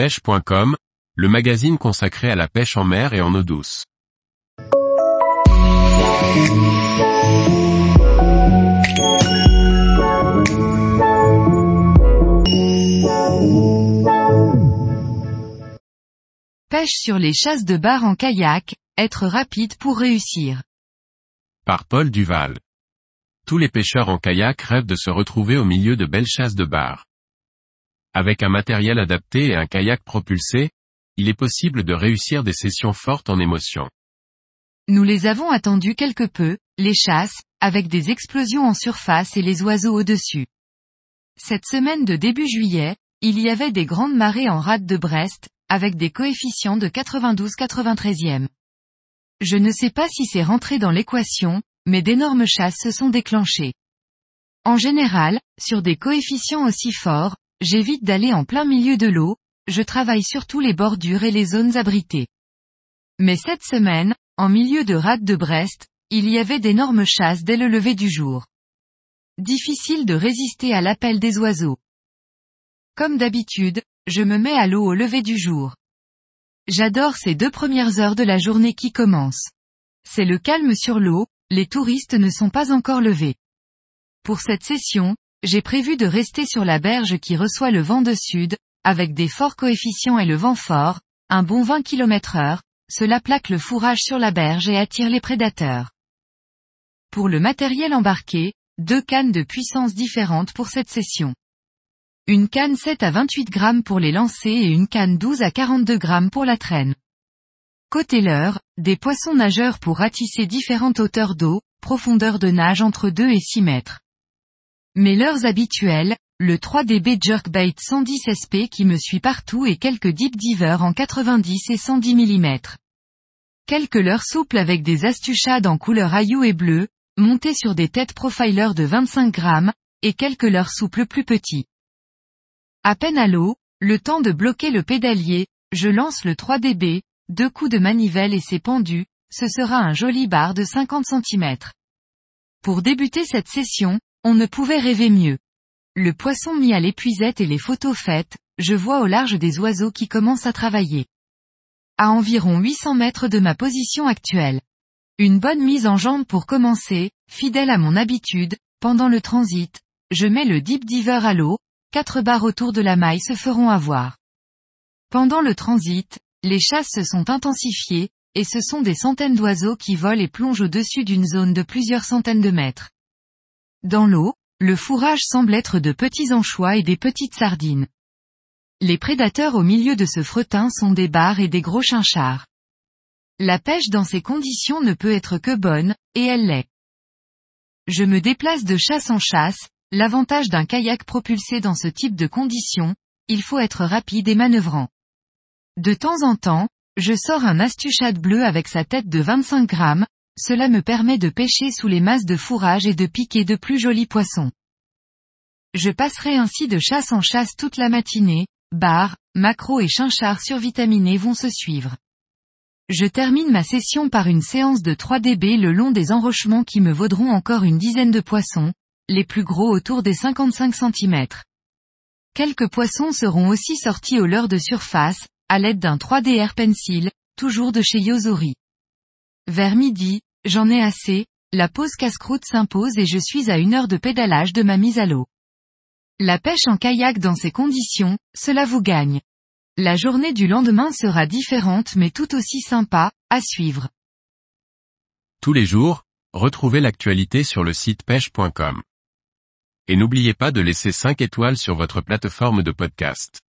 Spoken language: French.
pêche.com, le magazine consacré à la pêche en mer et en eau douce. Pêche sur les chasses de bar en kayak, être rapide pour réussir. Par Paul Duval. Tous les pêcheurs en kayak rêvent de se retrouver au milieu de belles chasses de bar. Avec un matériel adapté et un kayak propulsé, il est possible de réussir des sessions fortes en émotion. Nous les avons attendues quelque peu, les chasses, avec des explosions en surface et les oiseaux au-dessus. Cette semaine de début juillet, il y avait des grandes marées en rade de Brest, avec des coefficients de 92-93e. Je ne sais pas si c'est rentré dans l'équation, mais d'énormes chasses se sont déclenchées. En général, sur des coefficients aussi forts, j'évite d'aller en plein milieu de l'eau, je travaille surtout les bordures et les zones abritées. Mais cette semaine, en milieu de rade de Brest, il y avait d'énormes chasses dès le lever du jour. Difficile de résister à l'appel des oiseaux. Comme d'habitude, je me mets à l'eau au lever du jour. J'adore ces deux premières heures de la journée qui commencent. C'est le calme sur l'eau, les touristes ne sont pas encore levés. Pour cette session, j'ai prévu de rester sur la berge qui reçoit le vent de sud, avec des forts coefficients et le vent fort, un bon 20 km heure, cela plaque le fourrage sur la berge et attire les prédateurs. Pour le matériel embarqué, deux cannes de puissance différentes pour cette session. Une canne 7 à 28 grammes pour les lancers et une canne 12 à 42 grammes pour la traîne. Côté leurre, des poissons nageurs pour ratisser différentes hauteurs d'eau, profondeur de nage entre 2 et 6 mètres. Mes leurres habituelles, le 3DB Jerkbait 110 SP qui me suit partout et quelques Deep Diver en 90 et 110 mm. Quelques leurres souples avec des astuchades en couleur aillou et bleu, montées sur des têtes profiler de 25 grammes, et quelques leurres souples plus petits. À peine à l'eau, le temps de bloquer le pédalier, je lance le 3DB, deux coups de manivelle et c'est pendu, ce sera un joli bar de 50 cm. Pour débuter cette session, on ne pouvait rêver mieux. Le poisson mis à l'épuisette et les photos faites, je vois au large des oiseaux qui commencent à travailler. À environ 800 mètres de ma position actuelle. Une bonne mise en jambe pour commencer, fidèle à mon habitude, pendant le transit, je mets le Deep Diver à l'eau, quatre barres autour de la maille se feront avoir. Pendant le transit, les chasses se sont intensifiées, et ce sont des centaines d'oiseaux qui volent et plongent au-dessus d'une zone de plusieurs centaines de mètres. Dans l'eau, le fourrage semble être de petits anchois et des petites sardines. Les prédateurs au milieu de ce fretin sont des bars et des gros chinchards. La pêche dans ces conditions ne peut être que bonne, et elle l'est. Je me déplace de chasse en chasse, l'avantage d'un kayak propulsé dans ce type de conditions, il faut être rapide et manœuvrant. De temps en temps, je sors un astuchade bleu avec sa tête de 25 grammes, cela me permet de pêcher sous les masses de fourrage et de piquer de plus jolis poissons. Je passerai ainsi de chasse en chasse toute la matinée, bar, macro et chinchards survitaminés vont se suivre. Je termine ma session par une séance de 3 dB le long des enrochements qui me vaudront encore une dizaine de poissons, les plus gros autour des 55 cm. Quelques poissons seront aussi sortis au leurre de surface, à l'aide d'un 3D Air Pencil, toujours de chez Yozori. Vers midi, j'en ai assez, la pause casse-croûte s'impose et je suis à une heure de pédalage de ma mise à l'eau. La pêche en kayak dans ces conditions, cela vous gagne. La journée du lendemain sera différente mais tout aussi sympa, à suivre. Tous les jours, retrouvez l'actualité sur le site pêche.com. Et n'oubliez pas de laisser 5 étoiles sur votre plateforme de podcast.